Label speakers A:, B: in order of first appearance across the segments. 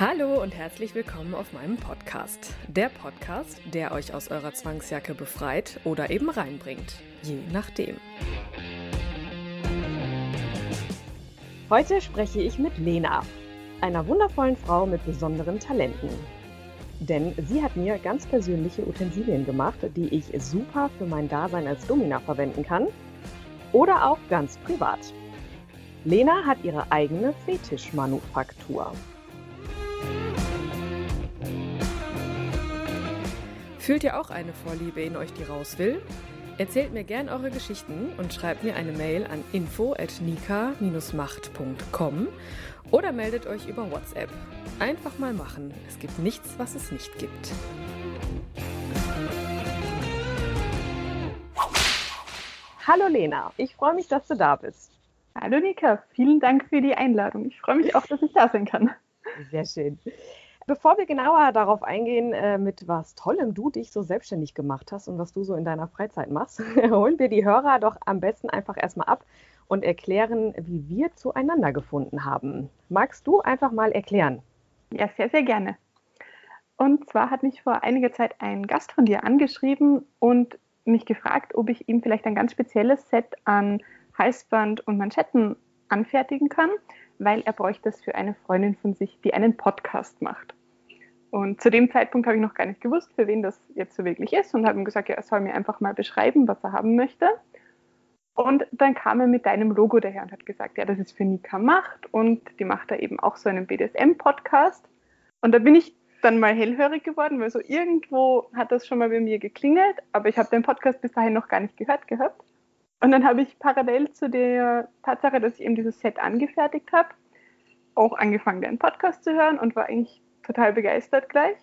A: Hallo und herzlich willkommen auf meinem Podcast. Der Podcast, der euch aus eurer Zwangsjacke befreit oder eben reinbringt, je nachdem.
B: Heute spreche ich mit Lena, einer wundervollen Frau mit besonderen Talenten. Denn sie hat mir ganz persönliche Utensilien gemacht, die ich super für mein Dasein als Domina verwenden kann oder auch ganz privat. Lena hat ihre eigene Fetischmanufaktur.
A: Fühlt ihr auch eine Vorliebe in euch, die raus will? Erzählt mir gern eure Geschichten und schreibt mir eine Mail an info@nika-macht.com oder meldet euch über WhatsApp. Einfach mal machen. Es gibt nichts, was es nicht gibt.
B: Hallo Lena, ich freue mich, dass du da bist.
C: Hallo Nika, vielen Dank für die Einladung. Ich freue mich auch, dass ich da sein kann.
B: Sehr schön. Bevor wir genauer darauf eingehen, äh, mit was Tollem du dich so selbstständig gemacht hast und was du so in deiner Freizeit machst, holen wir die Hörer doch am besten einfach erstmal ab und erklären, wie wir zueinander gefunden haben. Magst du einfach mal erklären?
C: Ja, sehr, sehr gerne. Und zwar hat mich vor einiger Zeit ein Gast von dir angeschrieben und mich gefragt, ob ich ihm vielleicht ein ganz spezielles Set an Halsband und Manschetten anfertigen kann, weil er bräuchte es für eine Freundin von sich, die einen Podcast macht. Und zu dem Zeitpunkt habe ich noch gar nicht gewusst, für wen das jetzt so wirklich ist und habe ihm gesagt, ja, er soll mir einfach mal beschreiben, was er haben möchte. Und dann kam er mit deinem Logo daher und hat gesagt, ja, das ist für Nika Macht und die macht da eben auch so einen BDSM-Podcast. Und da bin ich dann mal hellhörig geworden, weil so irgendwo hat das schon mal bei mir geklingelt, aber ich habe den Podcast bis dahin noch gar nicht gehört gehabt. Und dann habe ich parallel zu der Tatsache, dass ich eben dieses Set angefertigt habe, auch angefangen, deinen Podcast zu hören und war eigentlich total begeistert gleich.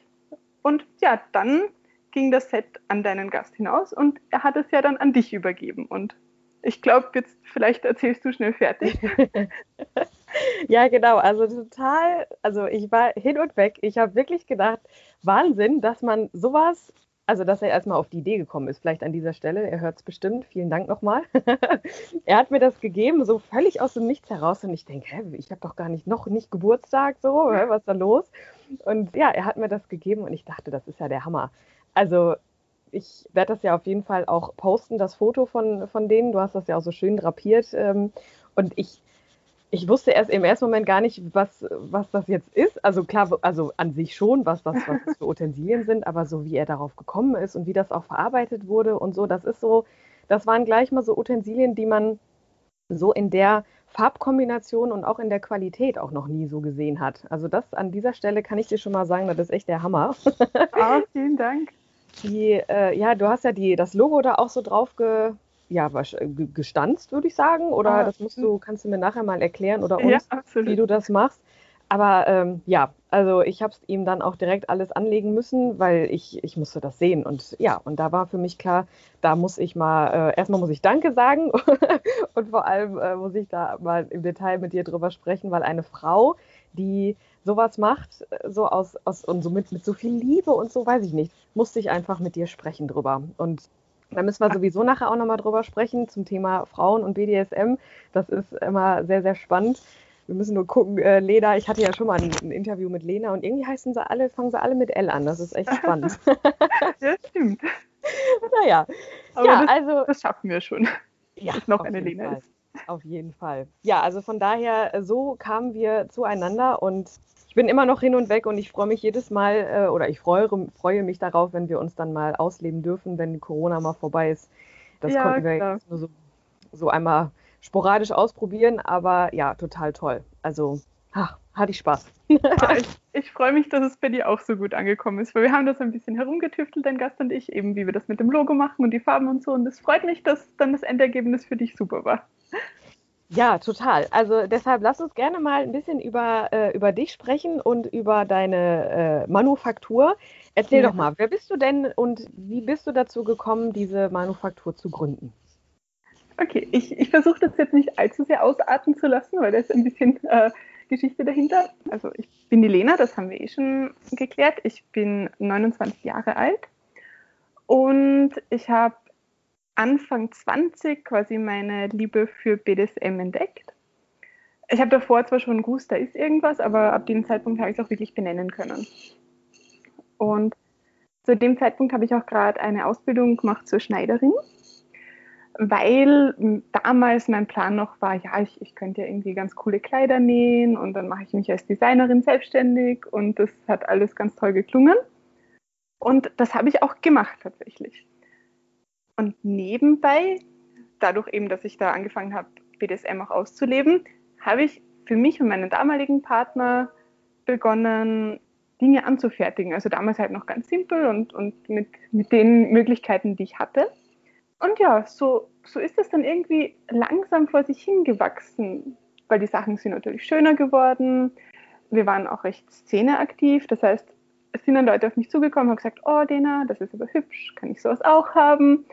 C: Und ja, dann ging das Set an deinen Gast hinaus und er hat es ja dann an dich übergeben. Und ich glaube, jetzt vielleicht erzählst du schnell fertig.
B: ja, genau. Also total, also ich war hin und weg. Ich habe wirklich gedacht, Wahnsinn, dass man sowas, also dass er erstmal auf die Idee gekommen ist, vielleicht an dieser Stelle. Er hört es bestimmt. Vielen Dank nochmal. er hat mir das gegeben, so völlig aus dem Nichts heraus. Und ich denke, hä, ich habe doch gar nicht noch nicht Geburtstag, so, was ist da los? Und ja, er hat mir das gegeben und ich dachte, das ist ja der Hammer. Also ich werde das ja auf jeden Fall auch posten, das Foto von, von denen. Du hast das ja auch so schön drapiert. Ähm, und ich, ich wusste erst im ersten Moment gar nicht, was, was das jetzt ist. Also klar, also an sich schon, was das, was das für Utensilien sind, aber so wie er darauf gekommen ist und wie das auch verarbeitet wurde und so, das ist so, das waren gleich mal so Utensilien, die man so in der Farbkombination und auch in der Qualität auch noch nie so gesehen hat. Also das an dieser Stelle kann ich dir schon mal sagen, das ist echt der Hammer.
C: Ah, vielen Dank.
B: Die, äh, ja, du hast ja die, das Logo da auch so drauf ge, ja, gestanzt, würde ich sagen. Oder ah, das musst du, kannst du mir nachher mal erklären oder uns, ja, wie du das machst. Aber ähm, ja, also ich habe es ihm dann auch direkt alles anlegen müssen, weil ich, ich musste das sehen. Und ja, und da war für mich klar, da muss ich mal, äh, erstmal muss ich Danke sagen und vor allem äh, muss ich da mal im Detail mit dir drüber sprechen, weil eine Frau, die sowas macht, äh, so aus, aus und so mit, mit so viel Liebe und so, weiß ich nicht, musste ich einfach mit dir sprechen drüber. Und da müssen wir sowieso nachher auch nochmal drüber sprechen zum Thema Frauen und BDSM. Das ist immer sehr, sehr spannend. Wir müssen nur gucken, äh, Lena, ich hatte ja schon mal ein, ein, Interview mit Lena und irgendwie heißen sie alle, fangen sie alle mit L an. Das ist echt spannend.
C: ja, stimmt.
B: naja.
C: Aber ja, das, also, das schaffen wir schon.
B: Ja, noch eine Lena
C: Fall.
B: ist. Auf jeden Fall. Ja, also von daher, so kamen wir zueinander und bin immer noch hin und weg und ich freue mich jedes Mal äh, oder ich freue, freue mich darauf, wenn wir uns dann mal ausleben dürfen, wenn Corona mal vorbei ist. Das ja, konnten wir jetzt nur so, so einmal sporadisch ausprobieren, aber ja, total toll. Also ach, hatte ich Spaß.
C: Ich, ich freue mich, dass es bei dir auch so gut angekommen ist, weil wir haben das ein bisschen herumgetüftelt, dein Gast und ich, eben wie wir das mit dem Logo machen und die Farben und so. Und es freut mich, dass dann das Endergebnis für dich super war.
B: Ja, total. Also deshalb lass uns gerne mal ein bisschen über, äh, über dich sprechen und über deine äh, Manufaktur. Erzähl ja. doch mal, wer bist du denn und wie bist du dazu gekommen, diese Manufaktur zu gründen?
C: Okay, ich, ich versuche das jetzt nicht allzu sehr ausarten zu lassen, weil da ist ein bisschen äh, Geschichte dahinter. Also ich bin die Lena, das haben wir eh schon geklärt. Ich bin 29 Jahre alt und ich habe Anfang 20 quasi meine Liebe für BDSM entdeckt. Ich habe davor zwar schon gewusst, da ist irgendwas, aber ab dem Zeitpunkt habe ich es auch wirklich benennen können. Und zu dem Zeitpunkt habe ich auch gerade eine Ausbildung gemacht zur Schneiderin, weil damals mein Plan noch war, ja, ich, ich könnte ja irgendwie ganz coole Kleider nähen und dann mache ich mich als Designerin selbstständig und das hat alles ganz toll geklungen. Und das habe ich auch gemacht tatsächlich. Und nebenbei, dadurch eben, dass ich da angefangen habe, BDSM auch auszuleben, habe ich für mich und meinen damaligen Partner begonnen, Dinge anzufertigen. Also damals halt noch ganz simpel und, und mit, mit den Möglichkeiten, die ich hatte. Und ja, so, so ist es dann irgendwie langsam vor sich hingewachsen, weil die Sachen sind natürlich schöner geworden. Wir waren auch recht szeneaktiv, das heißt, es sind dann Leute auf mich zugekommen und haben gesagt, oh Dena, das ist aber hübsch, kann ich sowas auch haben?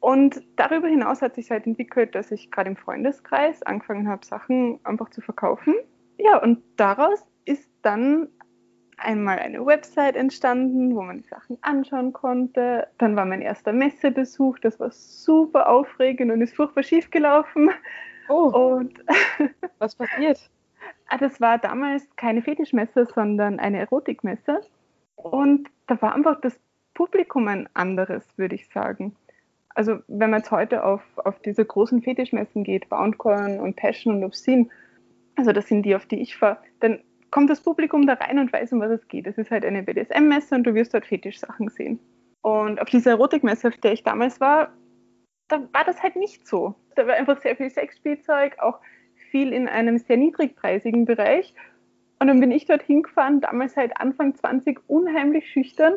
C: Und darüber hinaus hat sich halt entwickelt, dass ich gerade im Freundeskreis angefangen habe, Sachen einfach zu verkaufen. Ja, und daraus ist dann einmal eine Website entstanden, wo man die Sachen anschauen konnte. Dann war mein erster Messebesuch, das war super aufregend und ist furchtbar schief gelaufen.
B: Oh. Und was passiert?
C: Ah, das war damals keine Fetischmesse, sondern eine Erotikmesse. Und da war einfach das Publikum ein anderes, würde ich sagen. Also wenn man jetzt heute auf, auf diese großen Fetischmessen geht, Boundcorn und Passion und Obscene, also das sind die, auf die ich fahre, dann kommt das Publikum da rein und weiß, um was es geht. Es ist halt eine BDSM-Messe und du wirst dort Fetischsachen sehen. Und auf dieser Erotikmesse, auf der ich damals war, da war das halt nicht so. Da war einfach sehr viel Sexspielzeug, auch viel in einem sehr niedrigpreisigen Bereich. Und dann bin ich dort hingefahren, damals halt Anfang 20, unheimlich schüchtern,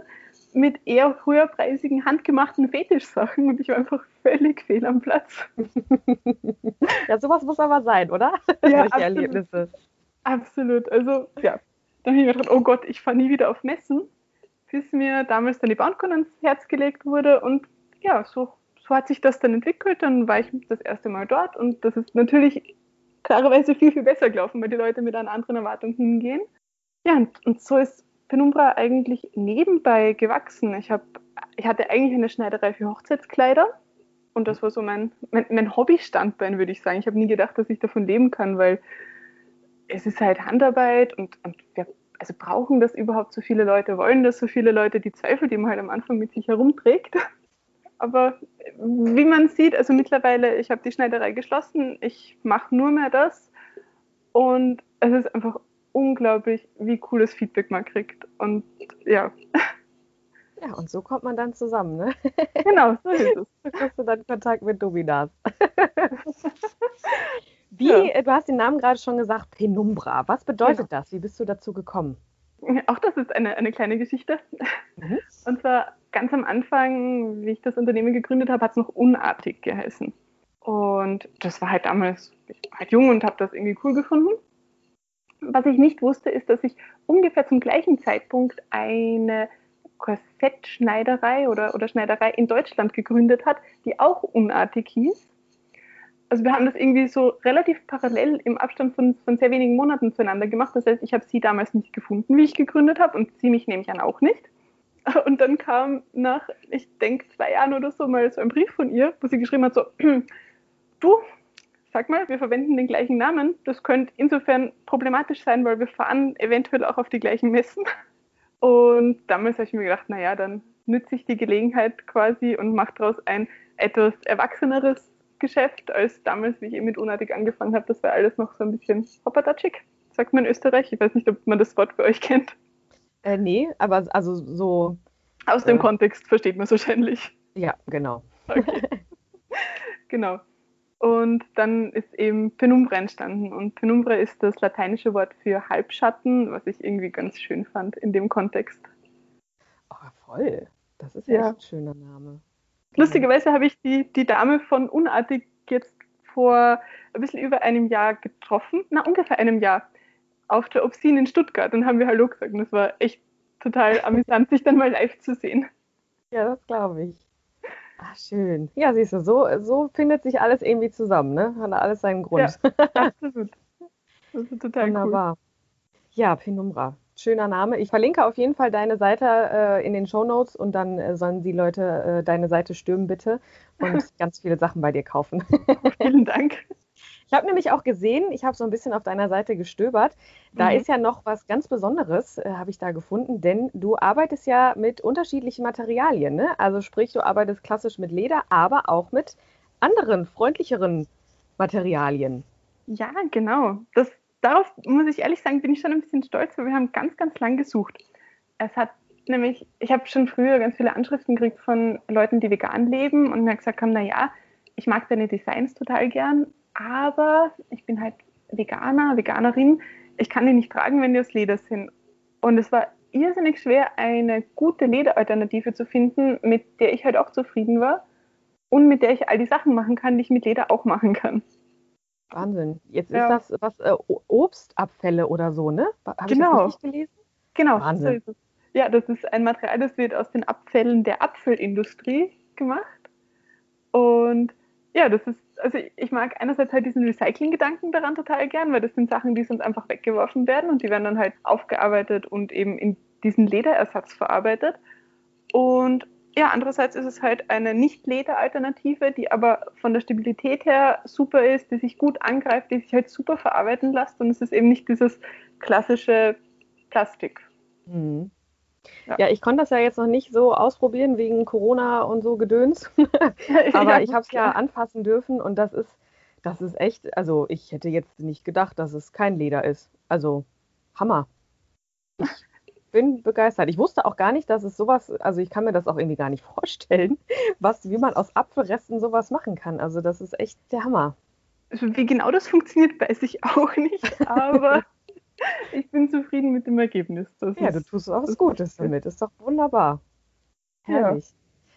C: mit eher höherpreisigen, handgemachten Fetischsachen und ich war einfach völlig fehl am Platz.
B: ja, sowas muss aber sein, oder?
C: Ja, absolut. Erlebnisse. Absolut. Also, ja. Dann habe ich mir gedacht, oh Gott, ich fahre nie wieder auf Messen, bis mir damals dann die Boundcon ans Herz gelegt wurde und ja, so, so hat sich das dann entwickelt. Dann war ich das erste Mal dort und das ist natürlich klarerweise viel, viel besser gelaufen, weil die Leute mit einer anderen Erwartung hingehen. Ja, und, und so ist Penumbra eigentlich nebenbei gewachsen. Ich, hab, ich hatte eigentlich eine Schneiderei für Hochzeitskleider und das war so mein, mein, mein Hobbystandbein, würde ich sagen. Ich habe nie gedacht, dass ich davon leben kann, weil es ist halt Handarbeit und, und wir also brauchen das überhaupt so viele Leute, wollen das so viele Leute, die Zweifel, die man halt am Anfang mit sich herumträgt. Aber wie man sieht, also mittlerweile, ich habe die Schneiderei geschlossen, ich mache nur mehr das und es ist einfach unglaublich, wie cooles Feedback man kriegt. Und ja.
B: Ja, und so kommt man dann zusammen, ne?
C: Genau, so ist es.
B: So kriegst du dann Kontakt mit Dominas. Wie, ja. Äh, du hast den Namen gerade schon gesagt, Penumbra. Was bedeutet genau. das? Wie bist du dazu gekommen?
C: Auch das ist eine, eine kleine Geschichte. Mhm. Und zwar ganz am Anfang, wie ich das Unternehmen gegründet habe, hat es noch unartig geheißen. Und das war halt damals, ich war halt jung und habe das irgendwie cool gefunden. Was ich nicht wusste, ist, dass ich ungefähr zum gleichen Zeitpunkt eine Korsettschneiderei oder, oder Schneiderei in Deutschland gegründet hat, die auch unartig hieß. Also wir haben das irgendwie so relativ parallel im Abstand von, von sehr wenigen Monaten zueinander gemacht. Das heißt, ich habe sie damals nicht gefunden, wie ich gegründet habe und sie mich nehme ich an auch nicht. Und dann kam nach, ich denke, zwei Jahren oder so mal so ein Brief von ihr, wo sie geschrieben hat, so, du, sag mal, wir verwenden den gleichen Namen. Das könnte insofern problematisch sein, weil wir fahren eventuell auch auf die gleichen Messen. Und damals habe ich mir gedacht, naja, dann nütze ich die Gelegenheit quasi und mache daraus ein etwas erwachseneres Geschäft, als damals, wie ich eben mit Unartig angefangen habe. Das war alles noch so ein bisschen hoppertatschig, sagt man in Österreich. Ich weiß nicht, ob man das Wort für euch kennt.
B: Äh, nee, aber also so.
C: Aus dem äh, Kontext versteht man es wahrscheinlich.
B: Ja, genau.
C: Okay. genau. Und dann ist eben Penumbra entstanden. Und Penumbra ist das lateinische Wort für Halbschatten, was ich irgendwie ganz schön fand in dem Kontext.
B: Oh, voll. Das ist ja echt ein schöner Name.
C: Lustigerweise habe ich die, die Dame von Unartig jetzt vor ein bisschen über einem Jahr getroffen, na ungefähr einem Jahr, auf der Obscene in Stuttgart und haben wir Hallo gesagt. Und es war echt total amüsant, sich dann mal live zu sehen.
B: Ja, das glaube ich. Ach, schön. Ja, siehst du, so, so findet sich alles irgendwie zusammen, ne? Hat alles seinen Grund.
C: Ja, absolut. Das ist total Wunderbar.
B: Cool. Ja, Penumbra. Schöner Name. Ich verlinke auf jeden Fall deine Seite äh, in den Show Notes und dann äh, sollen die Leute äh, deine Seite stürmen, bitte, und ganz viele Sachen bei dir kaufen.
C: Vielen Dank.
B: Ich habe nämlich auch gesehen, ich habe so ein bisschen auf deiner Seite gestöbert, da mhm. ist ja noch was ganz Besonderes, äh, habe ich da gefunden, denn du arbeitest ja mit unterschiedlichen Materialien. Ne? Also sprich, du arbeitest klassisch mit Leder, aber auch mit anderen, freundlicheren Materialien.
C: Ja, genau. Das, darauf muss ich ehrlich sagen, bin ich schon ein bisschen stolz, weil wir haben ganz, ganz lang gesucht. Es hat nämlich, ich habe schon früher ganz viele Anschriften gekriegt von Leuten, die vegan leben und mir gesagt haben, naja, ich mag deine Designs total gern, aber ich bin halt Veganer, Veganerin. Ich kann die nicht tragen, wenn die aus Leder sind. Und es war irrsinnig schwer, eine gute Lederalternative zu finden, mit der ich halt auch zufrieden war und mit der ich all die Sachen machen kann, die ich mit Leder auch machen kann.
B: Wahnsinn. Jetzt ja. ist das was äh, Obstabfälle oder so, ne?
C: Habe genau. ich das richtig gelesen? Genau. Wahnsinn. So ja, das ist ein Material, das wird aus den Abfällen der Apfelindustrie gemacht. Und ja, das ist also ich mag einerseits halt diesen Recycling-Gedanken daran total gern, weil das sind Sachen, die sonst einfach weggeworfen werden und die werden dann halt aufgearbeitet und eben in diesen Lederersatz verarbeitet. Und ja, andererseits ist es halt eine Nicht-Leder-Alternative, die aber von der Stabilität her super ist, die sich gut angreift, die sich halt super verarbeiten lässt und es ist eben nicht dieses klassische Plastik.
B: Mhm. Ja. ja. ich konnte das ja jetzt noch nicht so ausprobieren wegen Corona und so Gedöns. Aber ja, ich habe es ja anfassen dürfen und das ist, das ist echt, also ich hätte jetzt nicht gedacht, dass es kein Leder ist. Also Hammer. Ich bin begeistert. Ich wusste auch gar nicht, dass es sowas, also ich kann mir das auch irgendwie gar nicht vorstellen, was, wie man aus Apfelresten sowas machen kann. Also das ist echt der Hammer.
C: Also wie genau das funktioniert, weiß ich auch nicht, aber ich bin zufrieden mit dem Ergebnis.
B: Das ja, du tust auch was Gutes damit. Ist doch wunderbar. Herrlich. Ja.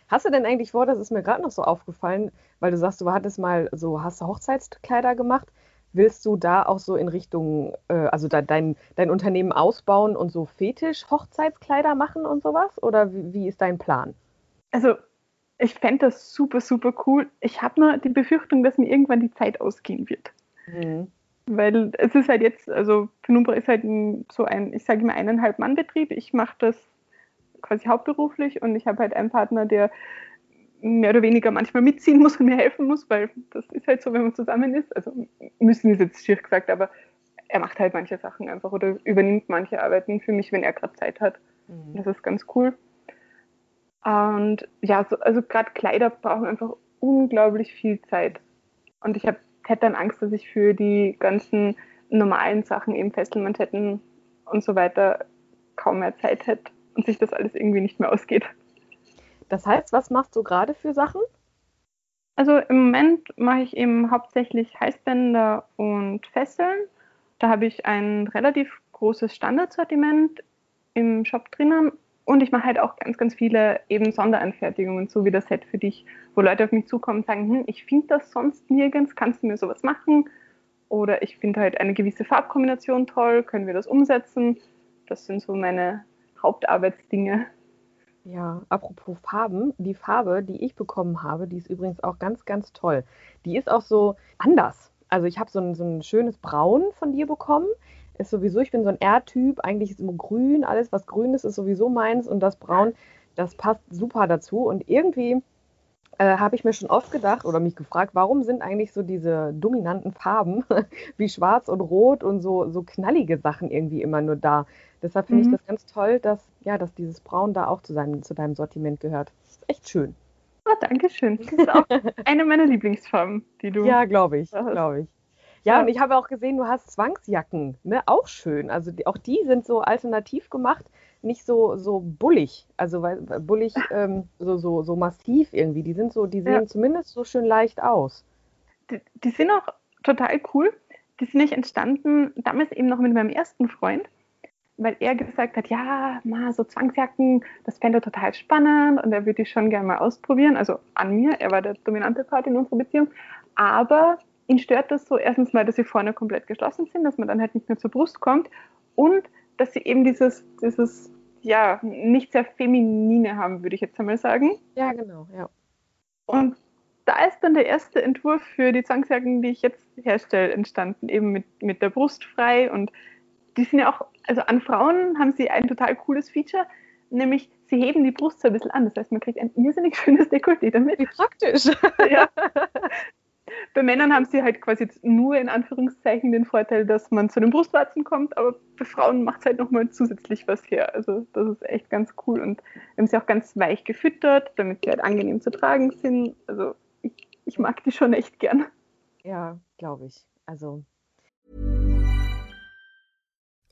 B: Hast du denn eigentlich vor, das ist mir gerade noch so aufgefallen, weil du sagst, du hattest mal so, hast du Hochzeitskleider gemacht? Willst du da auch so in Richtung, äh, also da dein, dein Unternehmen ausbauen und so Fetisch-Hochzeitskleider machen und sowas? Oder wie, wie ist dein Plan?
C: Also, ich fände das super, super cool. Ich habe nur die Befürchtung, dass mir irgendwann die Zeit ausgehen wird. Mhm. Weil es ist halt jetzt, also Penumbra ist halt ein, so ein, ich sage immer eineinhalb Mann Betrieb. Ich mache das quasi hauptberuflich und ich habe halt einen Partner, der mehr oder weniger manchmal mitziehen muss und mir helfen muss, weil das ist halt so, wenn man zusammen ist. Also müssen ist jetzt schier gesagt, aber er macht halt manche Sachen einfach oder übernimmt manche Arbeiten für mich, wenn er gerade Zeit hat. Mhm. Das ist ganz cool. Und ja, so, also gerade Kleider brauchen einfach unglaublich viel Zeit. Und ich habe hätte dann Angst, dass ich für die ganzen normalen Sachen, eben Fesselmanschetten und so weiter, kaum mehr Zeit hätte und sich das alles irgendwie nicht mehr ausgeht.
B: Das heißt, was machst du gerade für Sachen?
C: Also im Moment mache ich eben hauptsächlich Halsbänder und Fesseln. Da habe ich ein relativ großes Standardsortiment im Shop drinnen und ich mache halt auch ganz, ganz viele eben Sonderanfertigungen, so wie das Set für dich, wo Leute auf mich zukommen und sagen, hm, ich finde das sonst nirgends, kannst du mir sowas machen? Oder ich finde halt eine gewisse Farbkombination toll, können wir das umsetzen? Das sind so meine Hauptarbeitsdinge.
B: Ja, apropos Farben, die Farbe, die ich bekommen habe, die ist übrigens auch ganz, ganz toll. Die ist auch so anders. Also ich habe so ein, so ein schönes Braun von dir bekommen ist sowieso, ich bin so ein R-Typ, eigentlich ist immer grün, alles was grün ist, ist sowieso meins und das Braun, das passt super dazu. Und irgendwie äh, habe ich mir schon oft gedacht oder mich gefragt, warum sind eigentlich so diese dominanten Farben wie Schwarz und Rot und so, so knallige Sachen irgendwie immer nur da. Deshalb finde mhm. ich das ganz toll, dass, ja, dass dieses Braun da auch zu, seinem, zu deinem Sortiment gehört. Das ist echt schön.
C: Oh, danke schön. Das ist auch eine meiner Lieblingsfarben, die du.
B: Ja, glaube ich, glaube ich. Ja, und ich habe auch gesehen, du hast Zwangsjacken, ne? Auch schön. Also die, auch die sind so alternativ gemacht, nicht so, so bullig. Also weil bullig, ähm, so, so, so massiv irgendwie. Die sind so, die sehen ja. zumindest so schön leicht aus.
C: Die, die sind auch total cool. Die sind nicht entstanden, damals eben noch mit meinem ersten Freund, weil er gesagt hat, ja, mal so Zwangsjacken, das fände er total spannend und er würde die schon gerne mal ausprobieren. Also an mir, er war der dominante Part in unserer Beziehung. Aber ihn stört das so erstens mal, dass sie vorne komplett geschlossen sind, dass man dann halt nicht mehr zur Brust kommt und dass sie eben dieses, dieses ja, nicht sehr feminine haben, würde ich jetzt einmal sagen.
B: Ja, genau, ja.
C: Und da ist dann der erste Entwurf für die Zwangsjacken, die ich jetzt herstelle, entstanden, eben mit, mit der Brust frei. Und die sind ja auch, also an Frauen haben sie ein total cooles Feature, nämlich sie heben die Brust so ein bisschen an. Das heißt, man kriegt ein irrsinnig schönes Dekolleté damit.
B: Wie praktisch.
C: Ja. Bei Männern haben sie halt quasi nur in Anführungszeichen den Vorteil, dass man zu den Brustwarzen kommt, aber bei Frauen macht es halt nochmal zusätzlich was her. Also das ist echt ganz cool und wir haben sie auch ganz weich gefüttert, damit sie halt angenehm zu tragen sind. Also ich, ich mag die schon echt gern.
B: Ja, glaube ich. Also.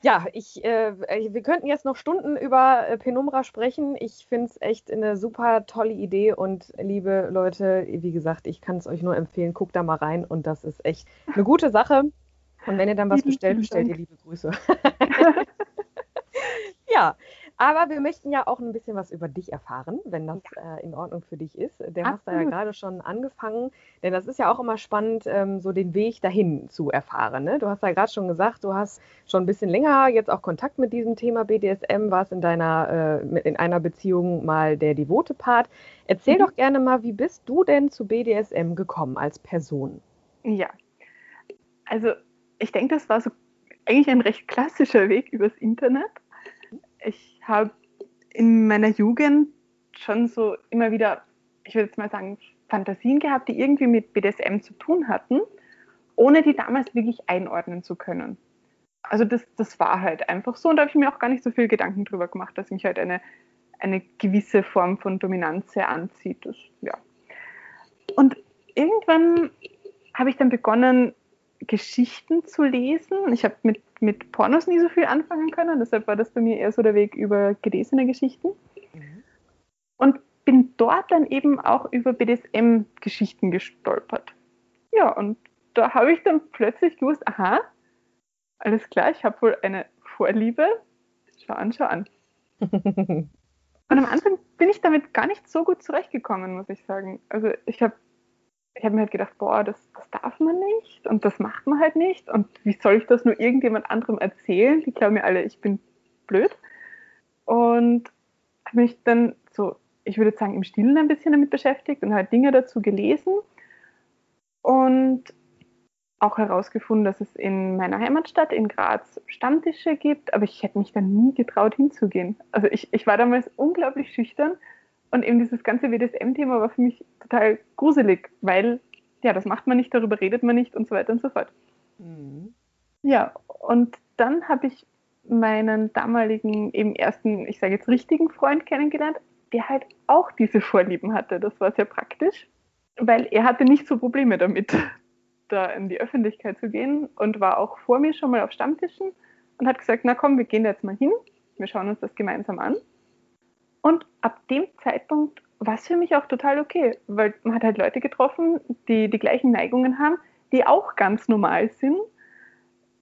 B: Ja, ich, äh, wir könnten jetzt noch Stunden über äh, Penumbra sprechen. Ich finde es echt eine super tolle Idee und liebe Leute, wie gesagt, ich kann es euch nur empfehlen, guckt da mal rein und das ist echt eine gute Sache. Und wenn ihr dann was bestellt, bestellt ihr liebe Grüße. ja, aber wir möchten ja auch ein bisschen was über dich erfahren, wenn das ja. äh, in Ordnung für dich ist. Der hast du ja gerade schon angefangen, denn das ist ja auch immer spannend, ähm, so den Weg dahin zu erfahren. Ne? Du hast ja gerade schon gesagt, du hast schon ein bisschen länger jetzt auch Kontakt mit diesem Thema BDSM, warst in deiner, äh, in einer Beziehung mal der devote Part. Erzähl mhm. doch gerne mal, wie bist du denn zu BDSM gekommen als Person?
C: Ja, also ich denke, das war so eigentlich ein recht klassischer Weg übers Internet. Ich habe in meiner Jugend schon so immer wieder, ich würde jetzt mal sagen, Fantasien gehabt, die irgendwie mit BDSM zu tun hatten, ohne die damals wirklich einordnen zu können. Also das, das war halt einfach so und da habe ich mir auch gar nicht so viel Gedanken drüber gemacht, dass mich halt eine, eine gewisse Form von Dominanz sehr anzieht. Das, ja. Und irgendwann habe ich dann begonnen, Geschichten zu lesen. Ich habe mit, mit Pornos nie so viel anfangen können, deshalb war das bei mir eher so der Weg über gelesene Geschichten. Mhm. Und bin dort dann eben auch über BDSM-Geschichten gestolpert. Ja, und da habe ich dann plötzlich gewusst, aha, alles klar, ich habe wohl eine Vorliebe. Schau an, schau an. und am Anfang bin ich damit gar nicht so gut zurechtgekommen, muss ich sagen. Also ich habe ich habe mir halt gedacht, boah, das, das darf man nicht und das macht man halt nicht. Und wie soll ich das nur irgendjemand anderem erzählen? Die glauben mir alle, ich bin blöd. Und habe mich dann so, ich würde sagen, im Stillen ein bisschen damit beschäftigt und halt Dinge dazu gelesen. Und auch herausgefunden, dass es in meiner Heimatstadt in Graz Stammtische gibt, aber ich hätte mich dann nie getraut hinzugehen. Also ich, ich war damals unglaublich schüchtern und eben dieses ganze BDSM-Thema war für mich total gruselig, weil ja, das macht man nicht, darüber redet man nicht und so weiter und so fort. Mhm. Ja, und dann habe ich meinen damaligen, eben ersten, ich sage jetzt richtigen Freund kennengelernt, der halt auch diese Vorlieben hatte. Das war sehr praktisch, weil er hatte nicht so Probleme damit, da in die Öffentlichkeit zu gehen und war auch vor mir schon mal auf Stammtischen und hat gesagt, na komm, wir gehen da jetzt mal hin, wir schauen uns das gemeinsam an. Und ab dem Zeitpunkt war es für mich auch total okay, weil man hat halt Leute getroffen, die die gleichen Neigungen haben, die auch ganz normal sind.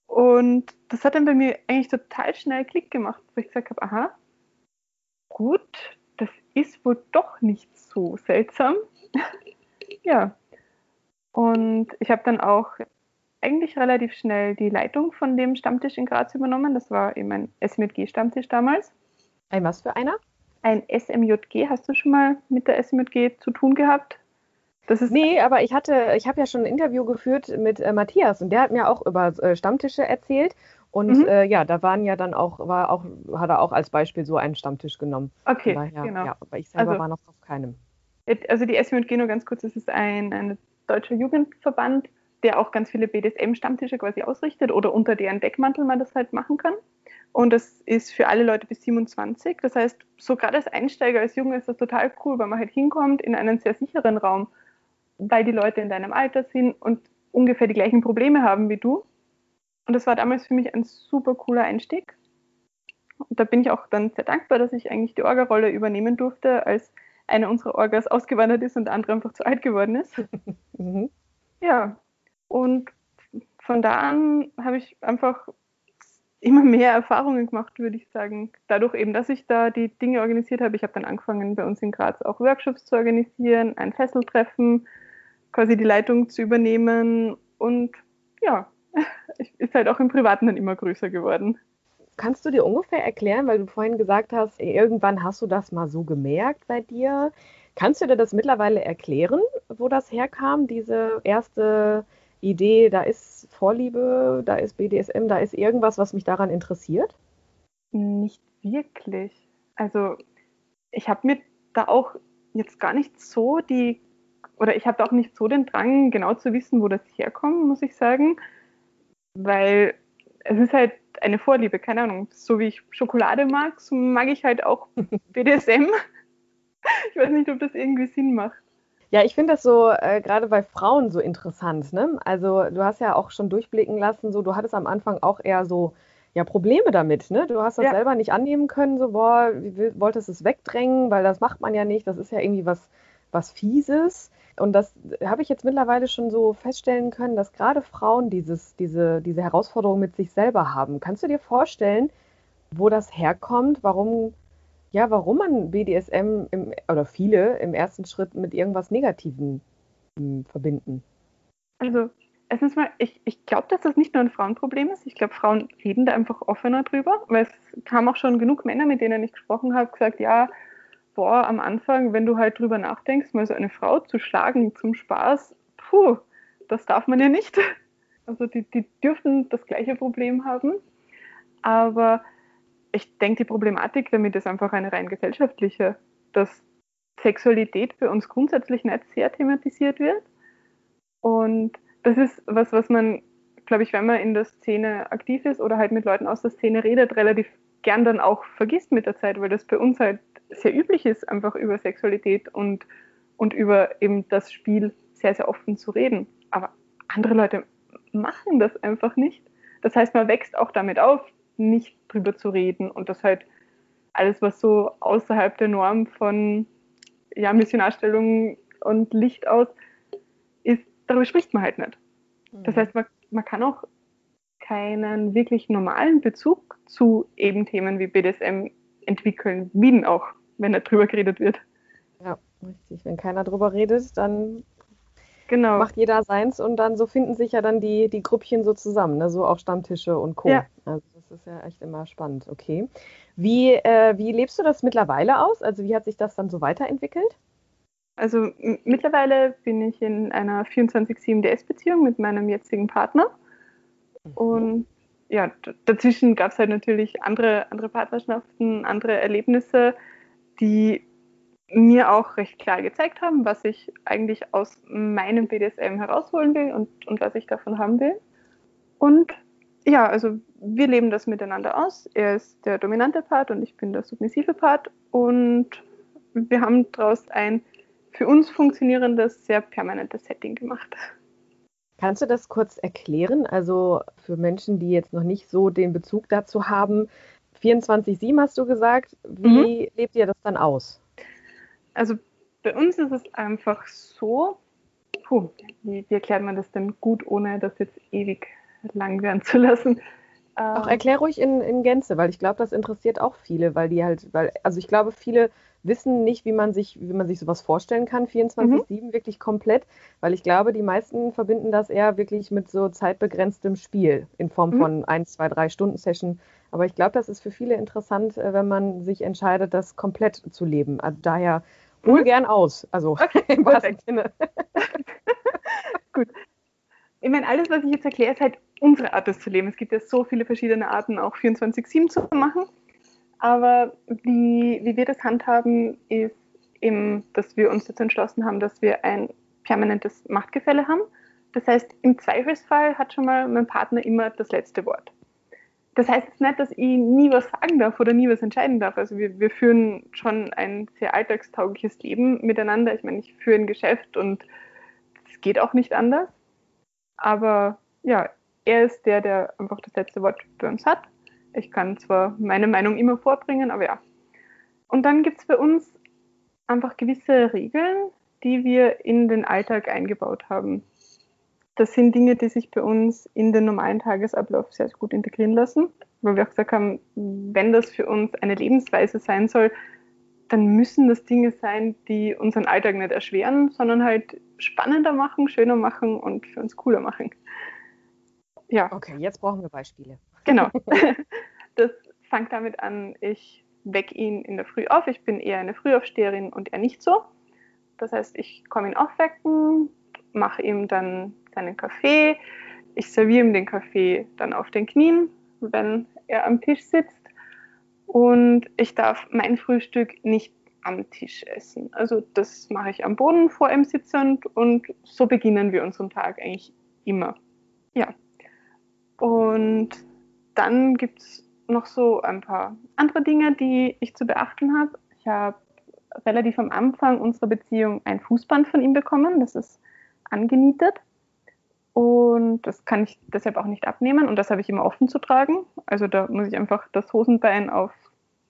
C: Und das hat dann bei mir eigentlich total schnell Klick gemacht, wo ich gesagt habe, aha, gut, das ist wohl doch nicht so seltsam. ja. Und ich habe dann auch eigentlich relativ schnell die Leitung von dem Stammtisch in Graz übernommen. Das war eben ein SMG-Stammtisch damals.
B: Ein was für einer?
C: Ein SMJG. Hast du schon mal mit der SMJG zu tun gehabt?
B: Das ist nee, aber ich hatte, ich habe ja schon ein Interview geführt mit äh, Matthias und der hat mir auch über äh, Stammtische erzählt. Und mhm. äh, ja, da waren ja dann auch, war auch, hat er auch als Beispiel so einen Stammtisch genommen.
C: Okay, daher, genau.
B: Ja, aber ich selber also, war noch auf keinem.
C: Also die SMJG nur ganz kurz, das ist ein, ein deutscher Jugendverband, der auch ganz viele BDSM-Stammtische quasi ausrichtet oder unter deren Deckmantel man das halt machen kann. Und das ist für alle Leute bis 27. Das heißt, so gerade als Einsteiger, als Junge ist das total cool, weil man halt hinkommt in einen sehr sicheren Raum, weil die Leute in deinem Alter sind und ungefähr die gleichen Probleme haben wie du. Und das war damals für mich ein super cooler Einstieg. Und da bin ich auch dann sehr dankbar, dass ich eigentlich die Orga-Rolle übernehmen durfte, als eine unserer Orgas ausgewandert ist und der andere einfach zu alt geworden ist. mhm. Ja, und von da an habe ich einfach immer mehr Erfahrungen gemacht, würde ich sagen. Dadurch eben, dass ich da die Dinge organisiert habe. Ich habe dann angefangen, bei uns in Graz auch Workshops zu organisieren, ein Fesseltreffen, quasi die Leitung zu übernehmen und ja, ist halt auch im Privaten dann immer größer geworden.
B: Kannst du dir ungefähr erklären, weil du vorhin gesagt hast, irgendwann hast du das mal so gemerkt bei dir. Kannst du dir das mittlerweile erklären, wo das herkam, diese erste Idee, da ist Vorliebe, da ist BDSM, da ist irgendwas, was mich daran interessiert?
C: Nicht wirklich. Also ich habe mir da auch jetzt gar nicht so die, oder ich habe auch nicht so den Drang, genau zu wissen, wo das herkommt, muss ich sagen, weil es ist halt eine Vorliebe, keine Ahnung. So wie ich Schokolade mag, so mag ich halt auch BDSM. ich weiß nicht, ob das irgendwie Sinn macht.
B: Ja, ich finde das so äh, gerade bei Frauen so interessant. Ne? Also du hast ja auch schon durchblicken lassen, so du hattest am Anfang auch eher so ja Probleme damit. Ne? Du hast das ja. selber nicht annehmen können, so boah, wie, wolltest es wegdrängen, weil das macht man ja nicht. Das ist ja irgendwie was was Fieses. Und das habe ich jetzt mittlerweile schon so feststellen können, dass gerade Frauen dieses, diese, diese Herausforderung mit sich selber haben. Kannst du dir vorstellen, wo das herkommt, warum, ja, warum man BDSM im, oder viele im ersten Schritt mit irgendwas Negativem hm, verbinden?
C: Also, erstens mal, ich, ich glaube, dass das nicht nur ein Frauenproblem ist. Ich glaube, Frauen reden da einfach offener drüber, weil es kamen auch schon genug Männer, mit denen ich gesprochen habe, gesagt, ja, boah, am Anfang, wenn du halt drüber nachdenkst, mal so eine Frau zu schlagen zum Spaß, puh, das darf man ja nicht. Also die, die dürfen das gleiche Problem haben. Aber ich denke, die Problematik damit ist einfach eine rein gesellschaftliche, dass Sexualität bei uns grundsätzlich nicht sehr thematisiert wird. Und das ist was, was man, glaube ich, wenn man in der Szene aktiv ist oder halt mit Leuten aus der Szene redet, relativ gern dann auch vergisst mit der Zeit, weil das bei uns halt sehr üblich ist, einfach über Sexualität und, und über eben das Spiel sehr, sehr offen zu reden. Aber andere Leute machen das einfach nicht. Das heißt, man wächst auch damit auf, nicht drüber zu reden und das halt alles, was so außerhalb der Norm von ja, Missionarstellung und Licht aus ist, darüber spricht man halt nicht. Das mhm. heißt, man, man kann auch keinen wirklich normalen Bezug zu eben Themen wie BDSM entwickeln, Wien auch, wenn nicht drüber geredet wird.
B: Ja, richtig. Wenn keiner drüber redet, dann genau. macht jeder seins und dann so finden sich ja dann die, die Grüppchen so zusammen, ne? so auch Stammtische und Co. Ja. Also das ist ja echt immer spannend, okay. Wie, äh, wie lebst du das mittlerweile aus? Also wie hat sich das dann so weiterentwickelt?
C: Also mittlerweile bin ich in einer 24-7 DS-Beziehung mit meinem jetzigen Partner. Mhm. Und ja, dazwischen gab es halt natürlich andere, andere Partnerschaften, andere Erlebnisse, die mir auch recht klar gezeigt haben, was ich eigentlich aus meinem BDSM herausholen will und, und was ich davon haben will. Und ja, also wir leben das miteinander aus. Er ist der dominante Part und ich bin der submissive Part. Und wir haben daraus ein für uns funktionierendes, sehr permanentes Setting gemacht.
B: Kannst du das kurz erklären? Also für Menschen, die jetzt noch nicht so den Bezug dazu haben, 24-7 hast du gesagt, wie mhm. lebt ihr das dann aus?
C: Also bei uns ist es einfach so, puh, wie, wie, erklärt man das denn gut, ohne das jetzt ewig lang werden zu lassen?
B: Auch ähm, erklär ruhig in, in Gänze, weil ich glaube, das interessiert auch viele, weil die halt, weil, also ich glaube, viele wissen nicht, wie man sich, wie man sich sowas vorstellen kann, 24-7 mhm. wirklich komplett, weil ich glaube, die meisten verbinden das eher wirklich mit so zeitbegrenztem Spiel in Form mhm. von 1, 2, 3 Stunden Session. Aber ich glaube, das ist für viele interessant, äh, wenn man sich entscheidet, das komplett zu leben. Also daher mhm. gern aus. Also okay, im wahrsten Sinne.
C: Gut. Ich meine, alles, was ich jetzt erkläre, ist halt unsere Art, das zu leben. Es gibt ja so viele verschiedene Arten, auch 24-7 zu machen. Aber wie, wie wir das handhaben, ist eben, dass wir uns jetzt entschlossen haben, dass wir ein permanentes Machtgefälle haben. Das heißt, im Zweifelsfall hat schon mal mein Partner immer das letzte Wort. Das heißt jetzt nicht, dass ich nie was sagen darf oder nie was entscheiden darf. Also wir, wir führen schon ein sehr alltagstaugliches Leben miteinander. Ich meine, ich führe ein Geschäft und es geht auch nicht anders. Aber ja, er ist der, der einfach das letzte Wort bei uns hat. Ich kann zwar meine Meinung immer vorbringen, aber ja. Und dann gibt es bei uns einfach gewisse Regeln, die wir in den Alltag eingebaut haben. Das sind Dinge, die sich bei uns in den normalen Tagesablauf sehr gut integrieren lassen, weil wir auch gesagt haben, wenn das für uns eine Lebensweise sein soll, dann müssen das Dinge sein, die unseren Alltag nicht erschweren, sondern halt spannender machen, schöner machen und für uns cooler machen.
B: Ja. Okay, jetzt brauchen wir Beispiele.
C: Genau. Das fängt damit an, ich wecke ihn in der Früh auf. Ich bin eher eine Frühaufsteherin und er nicht so. Das heißt, ich komme ihn aufwecken, mache ihm dann seinen Kaffee. Ich serviere ihm den Kaffee dann auf den Knien, wenn er am Tisch sitzt. Und ich darf mein Frühstück nicht am Tisch essen. Also das mache ich am Boden vor ihm sitzend und so beginnen wir unseren Tag eigentlich immer. Ja. Und dann gibt es noch so ein paar andere Dinge, die ich zu beachten habe. Ich habe relativ am Anfang unserer Beziehung ein Fußband von ihm bekommen. Das ist angenietet. Und das kann ich deshalb auch nicht abnehmen. Und das habe ich immer offen zu tragen. Also da muss ich einfach das Hosenbein auf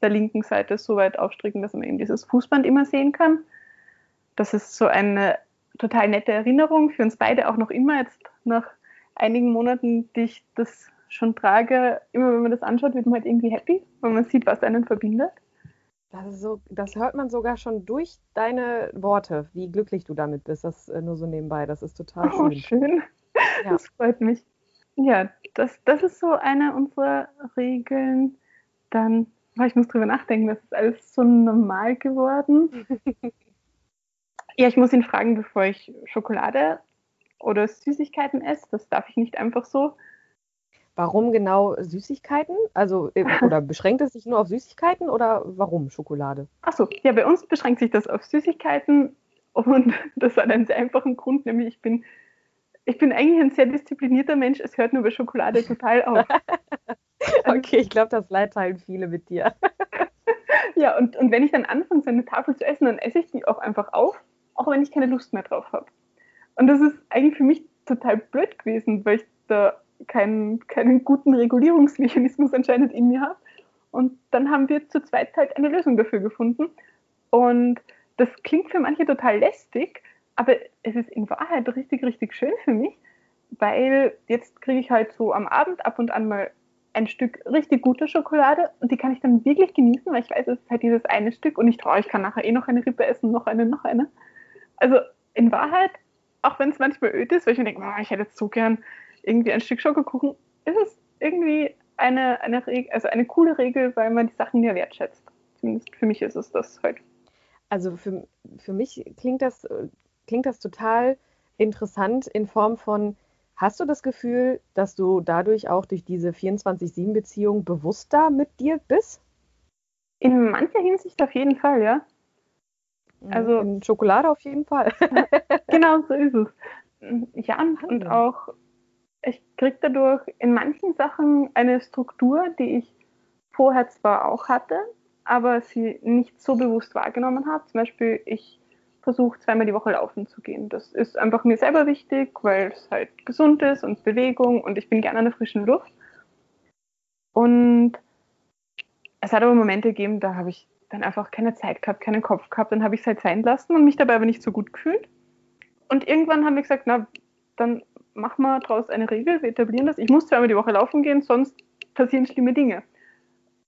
C: der linken Seite so weit aufstricken, dass man eben dieses Fußband immer sehen kann. Das ist so eine total nette Erinnerung für uns beide auch noch immer jetzt nach einigen Monaten, die ich das schon trage, immer wenn man das anschaut, wird man halt irgendwie happy, weil man sieht, was einen verbindet.
B: Das, so, das hört man sogar schon durch deine Worte, wie glücklich du damit bist. Das äh, nur so nebenbei. Das ist total
C: schön. Oh, schön. Ja. Das freut mich. Ja, das, das ist so eine unserer Regeln. Dann, ich muss drüber nachdenken, das ist alles so normal geworden. ja, ich muss ihn fragen, bevor ich Schokolade oder Süßigkeiten esse. Das darf ich nicht einfach so.
B: Warum genau Süßigkeiten? Also, äh, oder beschränkt es sich nur auf Süßigkeiten oder warum Schokolade?
C: Achso, ja, bei uns beschränkt sich das auf Süßigkeiten und das hat einen sehr einfachen Grund, nämlich ich bin, ich bin eigentlich ein sehr disziplinierter Mensch, es hört nur bei Schokolade total auf.
B: okay, ich glaube, das Leid teilen viele mit dir.
C: ja, und, und wenn ich dann anfange, so eine Tafel zu essen, dann esse ich die auch einfach auf, auch wenn ich keine Lust mehr drauf habe. Und das ist eigentlich für mich total blöd gewesen, weil ich da keinen, keinen guten Regulierungsmechanismus anscheinend in mir habe. Und dann haben wir zu zweit halt eine Lösung dafür gefunden. Und das klingt für manche total lästig, aber es ist in Wahrheit richtig, richtig schön für mich, weil jetzt kriege ich halt so am Abend ab und an mal ein Stück richtig gute Schokolade und die kann ich dann wirklich genießen, weil ich weiß, es ist halt dieses eine Stück und ich traue, ich kann nachher eh noch eine Rippe essen, noch eine, noch eine. Also in Wahrheit, auch wenn es manchmal öd ist, weil ich mir denke, oh, ich hätte jetzt so gern irgendwie ein Stück Schokokuchen, ist es irgendwie eine, eine, also eine coole Regel, weil man die Sachen mehr wertschätzt. Zumindest für mich ist es das halt.
B: Also für, für mich klingt das, klingt das total interessant in Form von, hast du das Gefühl, dass du dadurch auch durch diese 24-7-Beziehung bewusster mit dir bist?
C: In mancher Hinsicht auf jeden Fall, ja.
B: Also in Schokolade auf jeden Fall.
C: genau, so ist es. Ja, und auch ich kriege dadurch in manchen Sachen eine Struktur, die ich vorher zwar auch hatte, aber sie nicht so bewusst wahrgenommen habe. Zum Beispiel, ich versuche zweimal die Woche laufen zu gehen. Das ist einfach mir selber wichtig, weil es halt gesund ist und Bewegung und ich bin gerne an der frischen Luft. Und es hat aber Momente gegeben, da habe ich dann einfach keine Zeit gehabt, keinen Kopf gehabt, dann habe ich es halt sein lassen und mich dabei aber nicht so gut gefühlt. Und irgendwann haben wir gesagt, na, dann machen wir daraus eine Regel, wir etablieren das. Ich muss zweimal die Woche laufen gehen, sonst passieren schlimme Dinge.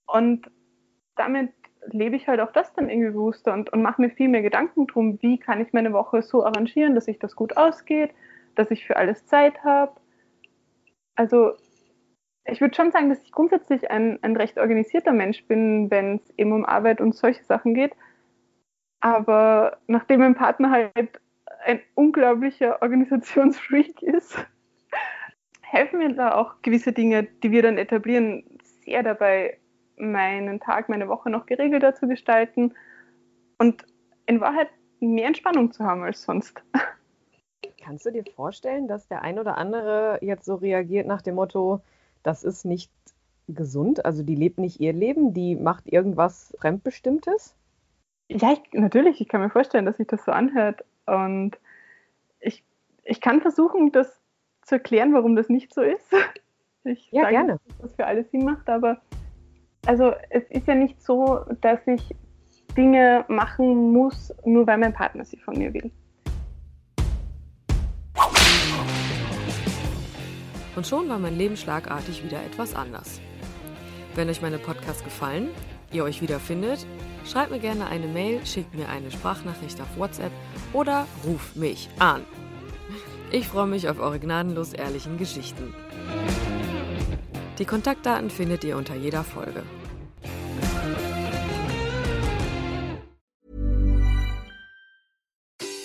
C: Und damit lebe ich halt auch das dann irgendwie bewusster und, und mache mir viel mehr Gedanken drum, wie kann ich meine Woche so arrangieren, dass sich das gut ausgeht, dass ich für alles Zeit habe. Also ich würde schon sagen, dass ich grundsätzlich ein, ein recht organisierter Mensch bin, wenn es eben um Arbeit und solche Sachen geht. Aber nachdem mein Partner halt ein unglaublicher Organisationsfreak ist, helfen mir da auch gewisse Dinge, die wir dann etablieren, sehr dabei, meinen Tag, meine Woche noch geregelter zu gestalten und in Wahrheit mehr Entspannung zu haben als sonst.
B: Kannst du dir vorstellen, dass der ein oder andere jetzt so reagiert nach dem Motto, das ist nicht gesund, also die lebt nicht ihr Leben, die macht irgendwas Fremdbestimmtes?
C: Ja, ich, natürlich, ich kann mir vorstellen, dass sich das so anhört. Und ich, ich kann versuchen, das zu erklären, warum das nicht so ist. Ich
D: ja,
C: sage
D: gerne.
C: Nicht, dass das für alle Sinn macht, aber also es ist ja nicht so, dass ich Dinge machen muss, nur weil mein Partner sie von mir will.
B: Und schon war mein Leben schlagartig wieder etwas anders. Wenn euch meine Podcasts gefallen, ihr euch wiederfindet, schreibt mir gerne eine Mail, schickt mir eine Sprachnachricht auf WhatsApp oder ruft mich an. Ich freue mich auf eure gnadenlos ehrlichen Geschichten. Die Kontaktdaten findet ihr unter jeder Folge.